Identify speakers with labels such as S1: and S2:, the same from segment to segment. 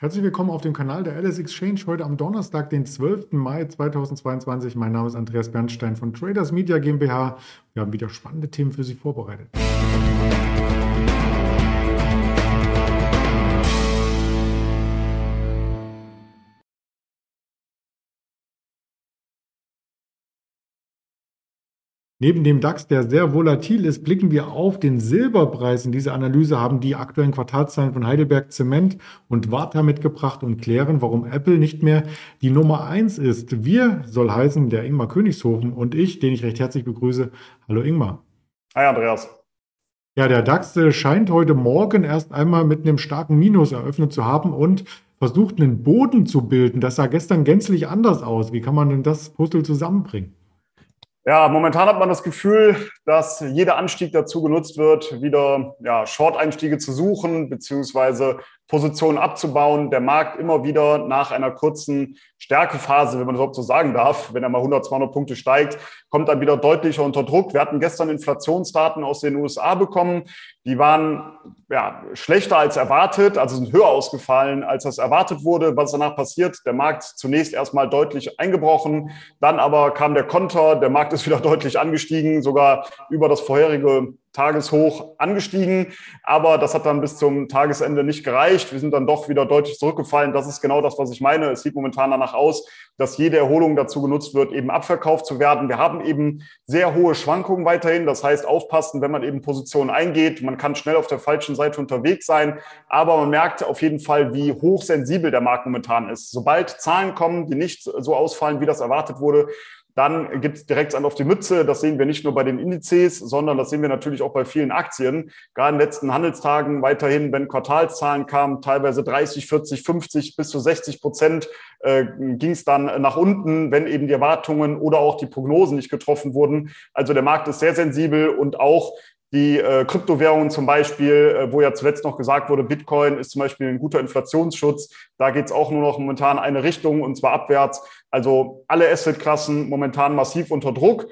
S1: Herzlich willkommen auf dem Kanal der Alice Exchange heute am Donnerstag, den 12. Mai 2022. Mein Name ist Andreas Bernstein von Traders Media GmbH. Wir haben wieder spannende Themen für Sie vorbereitet. Neben dem DAX, der sehr volatil ist, blicken wir auf den Silberpreis. In dieser Analyse haben die aktuellen Quartalszahlen von Heidelberg Zement und Warta mitgebracht und klären, warum Apple nicht mehr die Nummer eins ist. Wir soll heißen der Ingmar Königshofen und ich, den ich recht herzlich begrüße. Hallo Ingmar.
S2: Hi Andreas.
S1: Ja, der DAX äh, scheint heute Morgen erst einmal mit einem starken Minus eröffnet zu haben und versucht einen Boden zu bilden. Das sah gestern gänzlich anders aus. Wie kann man denn das Puzzle zusammenbringen?
S2: Ja, momentan hat man das Gefühl, dass jeder Anstieg dazu genutzt wird, wieder ja, Short-Einstiege zu suchen, beziehungsweise Positionen abzubauen. Der Markt immer wieder nach einer kurzen Stärkephase, wenn man überhaupt so sagen darf, wenn er mal 100, 200 Punkte steigt, kommt dann wieder deutlicher unter Druck. Wir hatten gestern Inflationsdaten aus den USA bekommen. Die waren ja, schlechter als erwartet, also sind höher ausgefallen, als das erwartet wurde. Was danach passiert? Der Markt zunächst erstmal deutlich eingebrochen, dann aber kam der Konter, der Markt ist wieder deutlich angestiegen, sogar über das vorherige Tageshoch angestiegen, aber das hat dann bis zum Tagesende nicht gereicht. Wir sind dann doch wieder deutlich zurückgefallen. Das ist genau das, was ich meine. Es sieht momentan danach aus, dass jede Erholung dazu genutzt wird, eben abverkauft zu werden. Wir haben eben sehr hohe Schwankungen weiterhin. Das heißt, aufpassen, wenn man eben Positionen eingeht. Man kann schnell auf der falschen Seite unterwegs sein, aber man merkt auf jeden Fall, wie hochsensibel der Markt momentan ist. Sobald Zahlen kommen, die nicht so ausfallen, wie das erwartet wurde, dann gibt es direkt an auf die Mütze. Das sehen wir nicht nur bei den Indizes, sondern das sehen wir natürlich auch bei vielen Aktien. Gerade in den letzten Handelstagen weiterhin, wenn Quartalszahlen kamen, teilweise 30, 40, 50 bis zu 60 Prozent äh, ging es dann nach unten, wenn eben die Erwartungen oder auch die Prognosen nicht getroffen wurden. Also der Markt ist sehr sensibel und auch die äh, Kryptowährungen zum Beispiel, äh, wo ja zuletzt noch gesagt wurde, Bitcoin ist zum Beispiel ein guter Inflationsschutz. Da geht es auch nur noch momentan eine Richtung und zwar abwärts. Also alle Assetklassen momentan massiv unter Druck.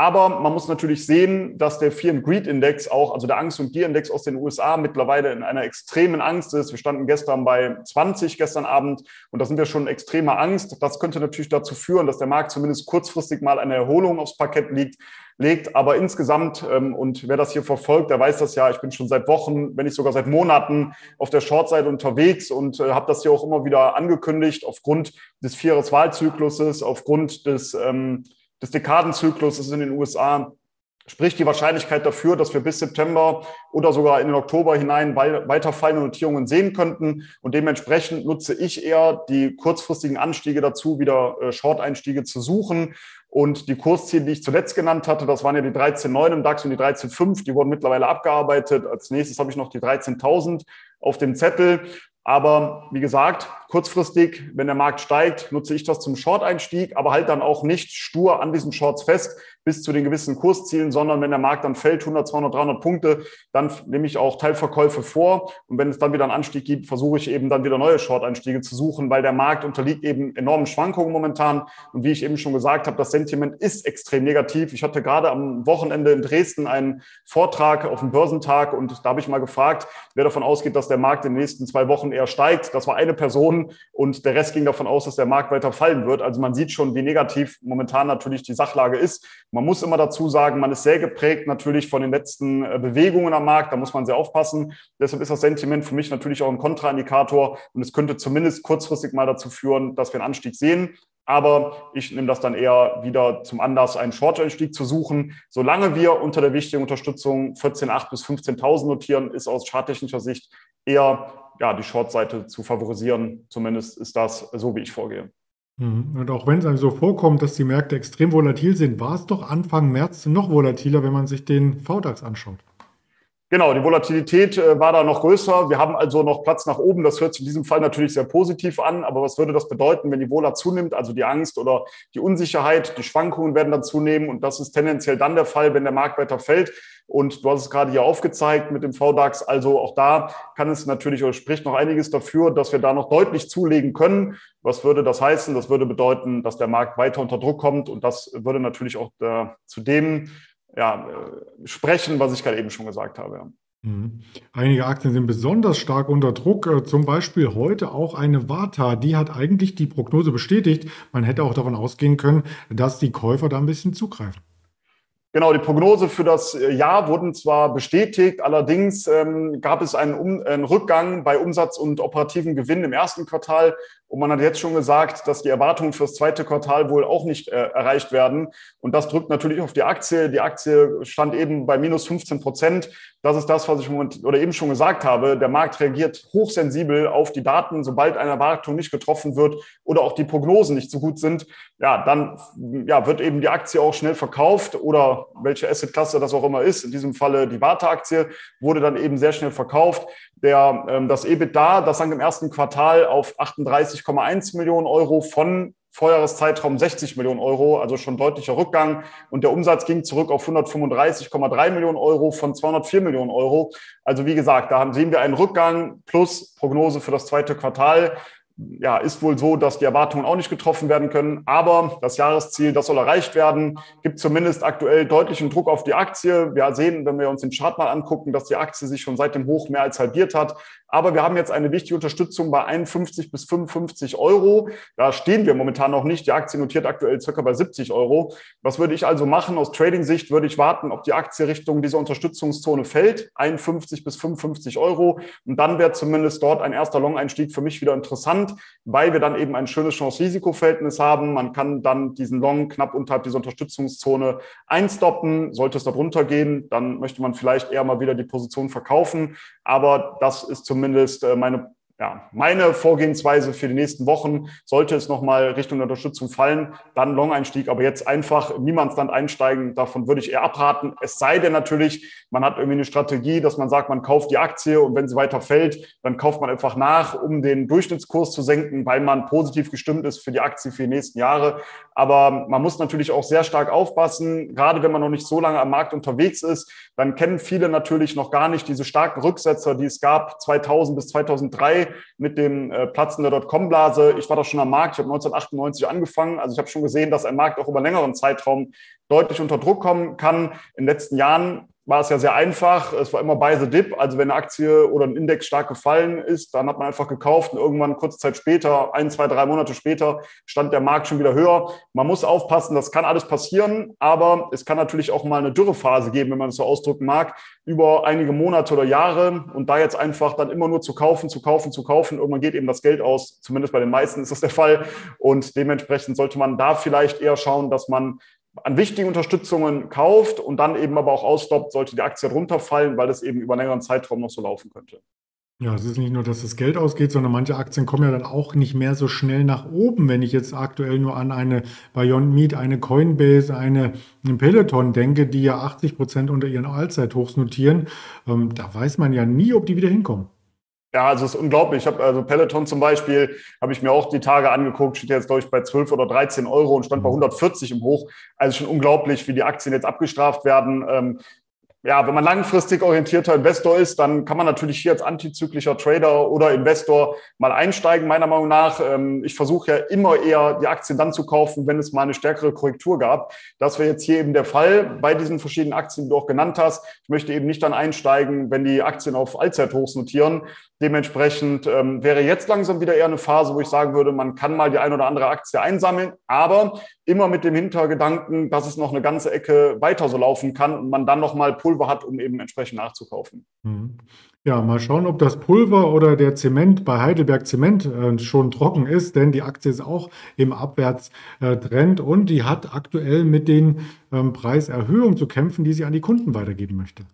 S2: Aber man muss natürlich sehen, dass der Fear Greed Index auch, also der Angst- und Gier-Index aus den USA mittlerweile in einer extremen Angst ist. Wir standen gestern bei 20 gestern Abend und da sind wir schon extremer Angst. Das könnte natürlich dazu führen, dass der Markt zumindest kurzfristig mal eine Erholung aufs Parkett liegt legt. Aber insgesamt, ähm, und wer das hier verfolgt, der weiß das ja, ich bin schon seit Wochen, wenn nicht sogar seit Monaten auf der Shortseite unterwegs und äh, habe das hier auch immer wieder angekündigt, aufgrund des Vieres-Wahlzykluses, aufgrund des, ähm, des Dekadenzykluses in den USA spricht die Wahrscheinlichkeit dafür, dass wir bis September oder sogar in den Oktober hinein weiter fallende Notierungen sehen könnten. Und dementsprechend nutze ich eher die kurzfristigen Anstiege dazu, wieder äh, Short-Einstiege zu suchen und die Kursziele, die ich zuletzt genannt hatte, das waren ja die 13,9 im DAX und die 13,5, die wurden mittlerweile abgearbeitet. Als nächstes habe ich noch die 13.000 auf dem Zettel. Aber wie gesagt, kurzfristig, wenn der Markt steigt, nutze ich das zum Short-Einstieg, aber halt dann auch nicht stur an diesen Shorts fest bis zu den gewissen Kurszielen, sondern wenn der Markt dann fällt, 100, 200, 300 Punkte, dann nehme ich auch Teilverkäufe vor. Und wenn es dann wieder einen Anstieg gibt, versuche ich eben dann wieder neue Short-Einstiege zu suchen, weil der Markt unterliegt eben enormen Schwankungen momentan. Und wie ich eben schon gesagt habe, das Sentiment ist extrem negativ. Ich hatte gerade am Wochenende in Dresden einen Vortrag auf dem Börsentag und da habe ich mal gefragt, wer davon ausgeht, dass der Markt in den nächsten zwei Wochen eher steigt. Das war eine Person und der Rest ging davon aus, dass der Markt weiter fallen wird. Also man sieht schon, wie negativ momentan natürlich die Sachlage ist. Man muss immer dazu sagen, man ist sehr geprägt natürlich von den letzten äh, Bewegungen am Markt. Da muss man sehr aufpassen. Deshalb ist das Sentiment für mich natürlich auch ein Kontraindikator und es könnte zumindest kurzfristig mal dazu führen, dass wir einen Anstieg sehen. Aber ich nehme das dann eher wieder zum Anlass, einen Short-Einstieg zu suchen. Solange wir unter der wichtigen Unterstützung 14.8 bis 15.000 notieren, ist aus charttechnischer Sicht eher ja, die Short-Seite zu favorisieren. Zumindest ist das so, wie ich vorgehe.
S1: Mhm. Und auch wenn es einem so vorkommt, dass die Märkte extrem volatil sind, war es doch Anfang März noch volatiler, wenn man sich den VDAX anschaut.
S2: Genau, die Volatilität äh, war da noch größer. Wir haben also noch Platz nach oben. Das hört sich in diesem Fall natürlich sehr positiv an. Aber was würde das bedeuten, wenn die Vola zunimmt, also die Angst oder die Unsicherheit, die Schwankungen werden dann zunehmen? Und das ist tendenziell dann der Fall, wenn der Markt weiter fällt. Und du hast es gerade hier aufgezeigt mit dem VDAX. Also auch da kann es natürlich oder spricht noch einiges dafür, dass wir da noch deutlich zulegen können. Was würde das heißen? Das würde bedeuten, dass der Markt weiter unter Druck kommt. Und das würde natürlich auch zu dem ja, äh, sprechen, was ich gerade eben schon gesagt habe.
S1: Mhm. Einige Aktien sind besonders stark unter Druck, äh, zum Beispiel heute auch eine Warta. Die hat eigentlich die Prognose bestätigt. Man hätte auch davon ausgehen können, dass die Käufer da ein bisschen zugreifen.
S2: Genau, die Prognose für das äh, Jahr wurden zwar bestätigt, allerdings ähm, gab es einen, um, einen Rückgang bei Umsatz und operativen Gewinn im ersten Quartal. Und man hat jetzt schon gesagt, dass die Erwartungen für das zweite Quartal wohl auch nicht äh, erreicht werden. Und das drückt natürlich auf die Aktie. Die Aktie stand eben bei minus 15 Prozent. Das ist das, was ich moment, oder eben schon gesagt habe. Der Markt reagiert hochsensibel auf die Daten. Sobald eine Erwartung nicht getroffen wird oder auch die Prognosen nicht so gut sind, ja, dann ja, wird eben die Aktie auch schnell verkauft oder welche Assetklasse das auch immer ist. In diesem Falle die Warta-Aktie wurde dann eben sehr schnell verkauft. Der, ähm, das EBITDA, das sank im ersten Quartal auf 38,1 Millionen Euro von Vorjahreszeitraum 60 Millionen Euro, also schon deutlicher Rückgang. Und der Umsatz ging zurück auf 135,3 Millionen Euro von 204 Millionen Euro. Also wie gesagt, da sehen wir einen Rückgang plus Prognose für das zweite Quartal ja, ist wohl so, dass die Erwartungen auch nicht getroffen werden können. Aber das Jahresziel, das soll erreicht werden, gibt zumindest aktuell deutlichen Druck auf die Aktie. Wir sehen, wenn wir uns den Chart mal angucken, dass die Aktie sich schon seit dem Hoch mehr als halbiert hat. Aber wir haben jetzt eine wichtige Unterstützung bei 51 bis 55 Euro. Da stehen wir momentan noch nicht. Die Aktie notiert aktuell circa bei 70 Euro. Was würde ich also machen? Aus Trading-Sicht würde ich warten, ob die Aktie Richtung dieser Unterstützungszone fällt. 51 bis 55 Euro. Und dann wäre zumindest dort ein erster Long-Einstieg für mich wieder interessant, weil wir dann eben ein schönes Chance-Risiko-Verhältnis haben. Man kann dann diesen Long knapp unterhalb dieser Unterstützungszone einstoppen. Sollte es da drunter gehen, dann möchte man vielleicht eher mal wieder die Position verkaufen. Aber das ist zumindest zumindest äh, meine ja, meine Vorgehensweise für die nächsten Wochen, sollte es nochmal Richtung Unterstützung fallen, dann Long-Einstieg, aber jetzt einfach Niemandsland einsteigen, davon würde ich eher abraten. Es sei denn natürlich, man hat irgendwie eine Strategie, dass man sagt, man kauft die Aktie und wenn sie weiter fällt, dann kauft man einfach nach, um den Durchschnittskurs zu senken, weil man positiv gestimmt ist für die Aktie für die nächsten Jahre. Aber man muss natürlich auch sehr stark aufpassen, gerade wenn man noch nicht so lange am Markt unterwegs ist, dann kennen viele natürlich noch gar nicht diese starken Rücksetzer, die es gab 2000 bis 2003 mit dem äh, Platzen der Dotcom-Blase. Ich war da schon am Markt, ich habe 1998 angefangen. Also ich habe schon gesehen, dass ein Markt auch über längeren Zeitraum deutlich unter Druck kommen kann. In den letzten Jahren war es ja sehr einfach. Es war immer bei the dip. Also wenn eine Aktie oder ein Index stark gefallen ist, dann hat man einfach gekauft und irgendwann kurze Zeit später, ein, zwei, drei Monate später, stand der Markt schon wieder höher. Man muss aufpassen, das kann alles passieren, aber es kann natürlich auch mal eine Dürrephase geben, wenn man es so ausdrücken mag, über einige Monate oder Jahre und da jetzt einfach dann immer nur zu kaufen, zu kaufen, zu kaufen. Irgendwann geht eben das Geld aus. Zumindest bei den meisten ist das der Fall. Und dementsprechend sollte man da vielleicht eher schauen, dass man an wichtigen Unterstützungen kauft und dann eben aber auch ausstoppt, sollte die Aktie runterfallen, weil das eben über einen längeren Zeitraum noch so laufen könnte.
S1: Ja, es ist nicht nur, dass das Geld ausgeht, sondern manche Aktien kommen ja dann auch nicht mehr so schnell nach oben. Wenn ich jetzt aktuell nur an eine Beyond Meat, eine Coinbase, eine, Peloton denke, die ja 80 Prozent unter ihren Allzeithochs notieren, ähm, da weiß man ja nie, ob die wieder hinkommen.
S2: Ja, also es ist unglaublich. Ich habe also Peloton zum Beispiel, habe ich mir auch die Tage angeguckt, steht jetzt, glaube ich, bei 12 oder 13 Euro und stand bei 140 mhm. im Hoch. Also schon unglaublich, wie die Aktien jetzt abgestraft werden. Ähm, ja, wenn man langfristig orientierter Investor ist, dann kann man natürlich hier als antizyklischer Trader oder Investor mal einsteigen, meiner Meinung nach. Ähm, ich versuche ja immer eher die Aktien dann zu kaufen, wenn es mal eine stärkere Korrektur gab. Das wäre jetzt hier eben der Fall bei diesen verschiedenen Aktien, die du auch genannt hast. Ich möchte eben nicht dann einsteigen, wenn die Aktien auf Allzeithochs notieren. Dementsprechend ähm, wäre jetzt langsam wieder eher eine Phase, wo ich sagen würde, man kann mal die ein oder andere Aktie einsammeln, aber immer mit dem Hintergedanken, dass es noch eine ganze Ecke weiter so laufen kann und man dann nochmal Pulver hat, um eben entsprechend nachzukaufen.
S1: Mhm. Ja, mal schauen, ob das Pulver oder der Zement bei Heidelberg Zement äh, schon trocken ist, denn die Aktie ist auch im Abwärtstrend und die hat aktuell mit den ähm, Preiserhöhungen zu kämpfen, die sie an die Kunden weitergeben möchte.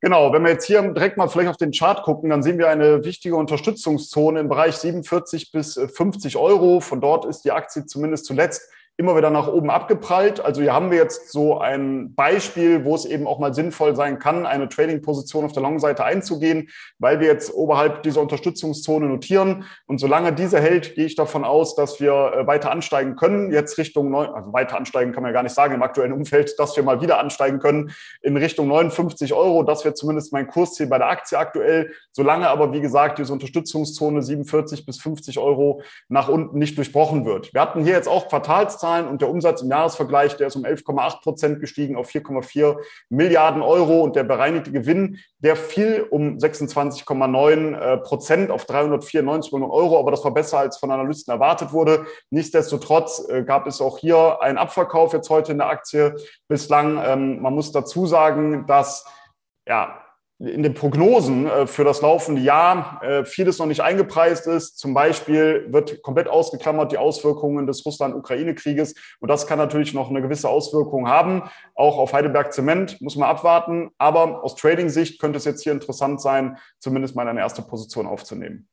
S2: Genau, wenn wir jetzt hier direkt mal vielleicht auf den Chart gucken, dann sehen wir eine wichtige Unterstützungszone im Bereich 47 bis 50 Euro. Von dort ist die Aktie zumindest zuletzt immer wieder nach oben abgeprallt. Also hier haben wir jetzt so ein Beispiel, wo es eben auch mal sinnvoll sein kann, eine Trading-Position auf der Long-Seite einzugehen, weil wir jetzt oberhalb dieser Unterstützungszone notieren. Und solange diese hält, gehe ich davon aus, dass wir äh, weiter ansteigen können. Jetzt Richtung, neun, also weiter ansteigen kann man ja gar nicht sagen im aktuellen Umfeld, dass wir mal wieder ansteigen können in Richtung 59 Euro. Das wäre zumindest mein Kursziel bei der Aktie aktuell. Solange aber, wie gesagt, diese Unterstützungszone 47 bis 50 Euro nach unten nicht durchbrochen wird. Wir hatten hier jetzt auch Quartalszahlen Quartalszahlen und der Umsatz im Jahresvergleich, der ist um 11,8 Prozent gestiegen auf 4,4 Milliarden Euro und der bereinigte Gewinn, der fiel um 26,9 äh, Prozent auf 394 Millionen Euro, aber das war besser als von Analysten erwartet wurde. Nichtsdestotrotz äh, gab es auch hier einen Abverkauf jetzt heute in der Aktie bislang. Ähm, man muss dazu sagen, dass ja, in den Prognosen äh, für das laufende Jahr äh, vieles noch nicht eingepreist ist. Zum Beispiel wird komplett ausgeklammert die Auswirkungen des Russland-Ukraine-Krieges. Und das kann natürlich noch eine gewisse Auswirkung haben. Auch auf Heidelberg Zement muss man abwarten. Aber aus Trading-Sicht könnte es jetzt hier interessant sein, zumindest mal eine erste Position aufzunehmen.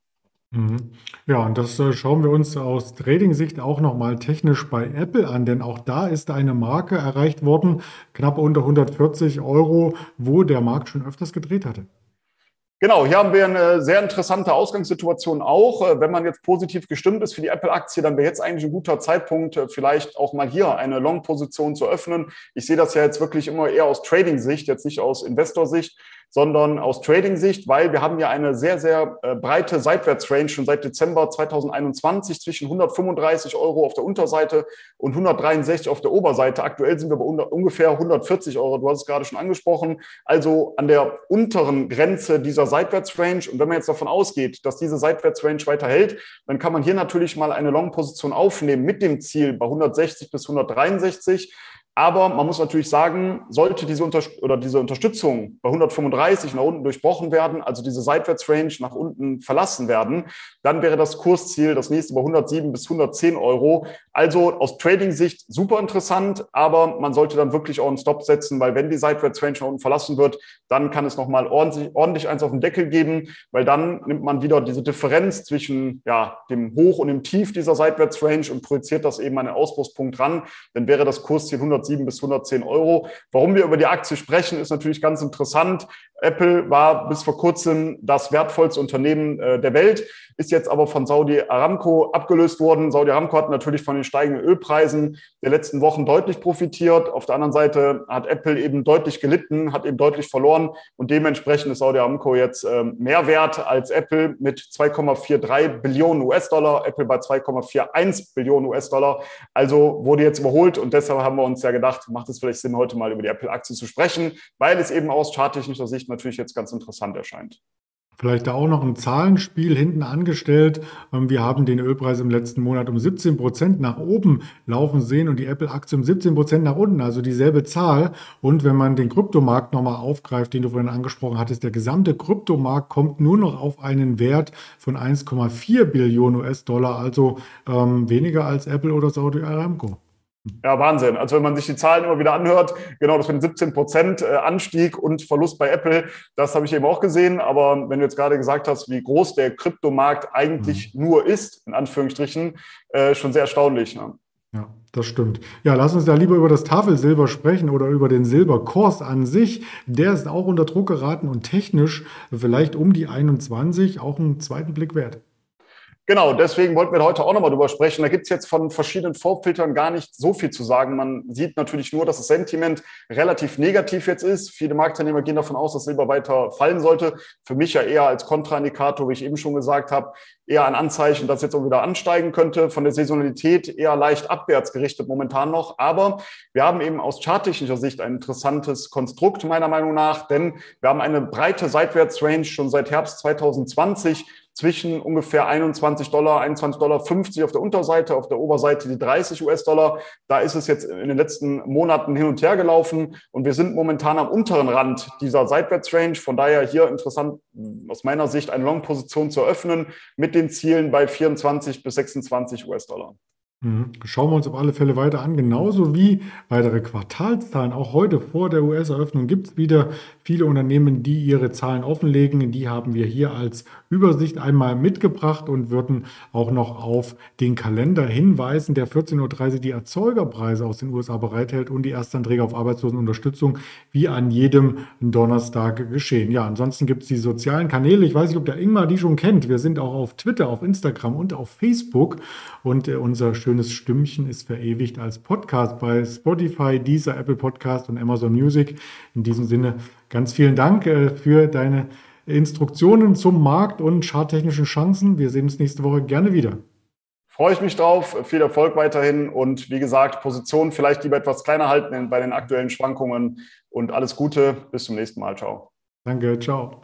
S1: Mhm. Ja, und das äh, schauen wir uns aus Trading-Sicht auch nochmal technisch bei Apple an, denn auch da ist eine Marke erreicht worden, knapp unter 140 Euro, wo der Markt schon öfters gedreht hatte.
S2: Genau, hier haben wir eine sehr interessante Ausgangssituation auch. Äh, wenn man jetzt positiv gestimmt ist für die Apple-Aktie, dann wäre jetzt eigentlich ein guter Zeitpunkt, äh, vielleicht auch mal hier eine Long-Position zu öffnen. Ich sehe das ja jetzt wirklich immer eher aus Trading-Sicht, jetzt nicht aus Investor-Sicht sondern aus Trading-Sicht, weil wir haben ja eine sehr, sehr äh, breite Seitwärtsrange schon seit Dezember 2021 zwischen 135 Euro auf der Unterseite und 163 auf der Oberseite. Aktuell sind wir bei ungefähr 140 Euro. Du hast es gerade schon angesprochen. Also an der unteren Grenze dieser Seitwärtsrange. Und wenn man jetzt davon ausgeht, dass diese Seitwärtsrange weiter hält, dann kann man hier natürlich mal eine Long-Position aufnehmen mit dem Ziel bei 160 bis 163. Aber man muss natürlich sagen, sollte diese, Unter oder diese Unterstützung bei 135 nach unten durchbrochen werden, also diese Seitwärtsrange nach unten verlassen werden, dann wäre das Kursziel das nächste bei 107 bis 110 Euro. Also aus Trading-Sicht super interessant, aber man sollte dann wirklich auch einen Stop setzen, weil wenn die Seitwärtsrange nach unten verlassen wird, dann kann es nochmal ordentlich, ordentlich eins auf den Deckel geben, weil dann nimmt man wieder diese Differenz zwischen ja, dem Hoch und dem Tief dieser Seitwärtsrange und projiziert das eben an den Ausbruchspunkt ran. Dann wäre das Kursziel 100 107 bis 110 Euro. Warum wir über die Aktie sprechen, ist natürlich ganz interessant. Apple war bis vor kurzem das wertvollste Unternehmen äh, der Welt, ist jetzt aber von Saudi Aramco abgelöst worden. Saudi Aramco hat natürlich von den steigenden Ölpreisen der letzten Wochen deutlich profitiert. Auf der anderen Seite hat Apple eben deutlich gelitten, hat eben deutlich verloren und dementsprechend ist Saudi Aramco jetzt ähm, mehr wert als Apple mit 2,43 Billionen US-Dollar, Apple bei 2,41 Billionen US-Dollar. Also wurde jetzt überholt und deshalb haben wir uns ja gedacht, macht es vielleicht Sinn, heute mal über die Apple-Aktie zu sprechen, weil es eben aus charttechnischer Sicht natürlich jetzt ganz interessant erscheint.
S1: Vielleicht da auch noch ein Zahlenspiel hinten angestellt. Ähm, wir haben den Ölpreis im letzten Monat um 17 Prozent nach oben laufen sehen und die Apple-Aktie um 17 Prozent nach unten, also dieselbe Zahl. Und wenn man den Kryptomarkt nochmal aufgreift, den du vorhin angesprochen hattest, der gesamte Kryptomarkt kommt nur noch auf einen Wert von 1,4 Billionen US-Dollar, also ähm, weniger als Apple oder Saudi Aramco.
S2: Ja, Wahnsinn. Also wenn man sich die Zahlen immer wieder anhört, genau das mit 17 Prozent äh, Anstieg und Verlust bei Apple, das habe ich eben auch gesehen. Aber wenn du jetzt gerade gesagt hast, wie groß der Kryptomarkt eigentlich mhm. nur ist, in Anführungsstrichen, äh, schon sehr erstaunlich. Ne?
S1: Ja, das stimmt. Ja, lass uns da lieber über das Tafelsilber sprechen oder über den Silberkurs an sich. Der ist auch unter Druck geraten und technisch vielleicht um die 21 auch einen zweiten Blick wert.
S2: Genau, deswegen wollten wir heute auch nochmal drüber sprechen. Da gibt es jetzt von verschiedenen Vorfiltern gar nicht so viel zu sagen. Man sieht natürlich nur, dass das Sentiment relativ negativ jetzt ist. Viele Marktteilnehmer gehen davon aus, dass Silber weiter fallen sollte. Für mich ja eher als Kontraindikator, wie ich eben schon gesagt habe, eher ein Anzeichen, dass jetzt auch wieder ansteigen könnte. Von der Saisonalität eher leicht abwärts gerichtet momentan noch. Aber wir haben eben aus charttechnischer Sicht ein interessantes Konstrukt meiner Meinung nach, denn wir haben eine breite Seitwärtsrange schon seit Herbst 2020 zwischen ungefähr 21 Dollar, 21 Dollar 50 auf der Unterseite, auf der Oberseite die 30 US-Dollar. Da ist es jetzt in den letzten Monaten hin und her gelaufen und wir sind momentan am unteren Rand dieser Seitwärtsrange. Von daher hier interessant aus meiner Sicht eine Long-Position zu eröffnen mit den Zielen bei 24 bis 26 US-Dollar.
S1: Mhm. Schauen wir uns auf alle Fälle weiter an. Genauso wie weitere Quartalszahlen. Auch heute vor der US-Eröffnung gibt es wieder viele Unternehmen, die ihre Zahlen offenlegen. Die haben wir hier als Übersicht einmal mitgebracht und würden auch noch auf den Kalender hinweisen, der 14.30 Uhr die Erzeugerpreise aus den USA bereithält und die Erstanträge auf Arbeitslosenunterstützung wie an jedem Donnerstag geschehen. Ja, ansonsten gibt es die sozialen Kanäle. Ich weiß nicht, ob der Ingmar die schon kennt. Wir sind auch auf Twitter, auf Instagram und auf Facebook und äh, unser schönes Stimmchen ist verewigt als Podcast bei Spotify, dieser Apple Podcast und Amazon Music. In diesem Sinne ganz vielen Dank äh, für deine Instruktionen zum Markt und charttechnischen Chancen. Wir sehen uns nächste Woche gerne wieder.
S2: freue ich mich drauf. Viel Erfolg weiterhin und wie gesagt, Position vielleicht lieber etwas kleiner halten bei den aktuellen Schwankungen und alles Gute. Bis zum nächsten Mal. Ciao.
S1: Danke, ciao.